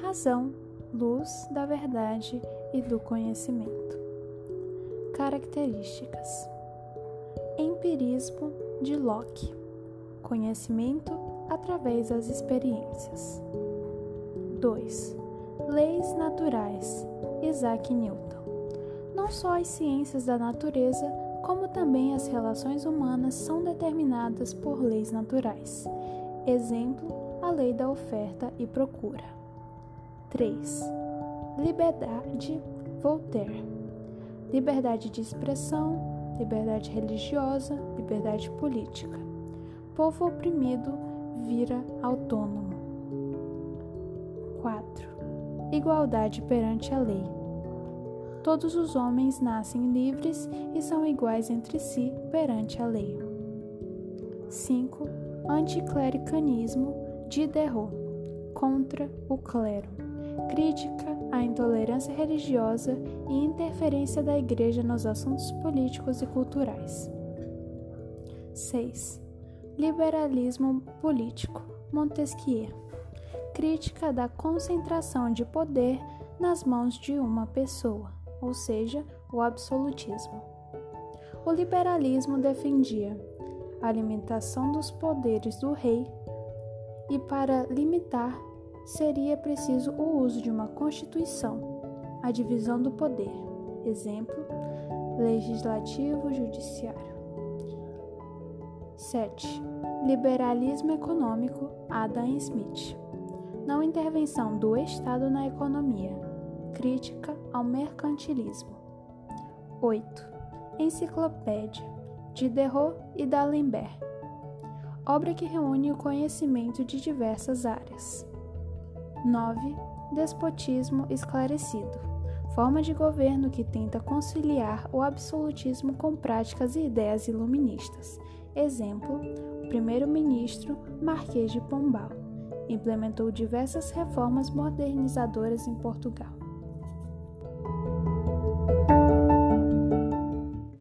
razão, luz da verdade e do conhecimento. Características: Empirismo de Locke conhecimento através das experiências. 2. Leis naturais Isaac Newton. Não só as ciências da natureza, como também as relações humanas são determinadas por leis naturais. Exemplo, lei da oferta e procura. 3. Liberdade Voltaire. Liberdade de expressão, liberdade religiosa, liberdade política. Povo oprimido vira autônomo. 4. Igualdade perante a lei. Todos os homens nascem livres e são iguais entre si perante a lei. 5. Anticlericanismo de contra o clero. Crítica à intolerância religiosa e interferência da Igreja nos assuntos políticos e culturais. 6. Liberalismo político Montesquieu. Crítica da concentração de poder nas mãos de uma pessoa ou seja, o absolutismo. O liberalismo defendia a limitação dos poderes do rei e, para limitar, seria preciso o uso de uma constituição, a divisão do poder, exemplo, legislativo judiciário. 7. Liberalismo econômico Adam Smith. Não intervenção do Estado na economia Crítica ao mercantilismo. 8. Enciclopédia de Derrot e d'Alembert. Obra que reúne o conhecimento de diversas áreas. 9. Despotismo esclarecido. Forma de governo que tenta conciliar o absolutismo com práticas e ideias iluministas. Exemplo: o primeiro-ministro Marquês de Pombal implementou diversas reformas modernizadoras em Portugal.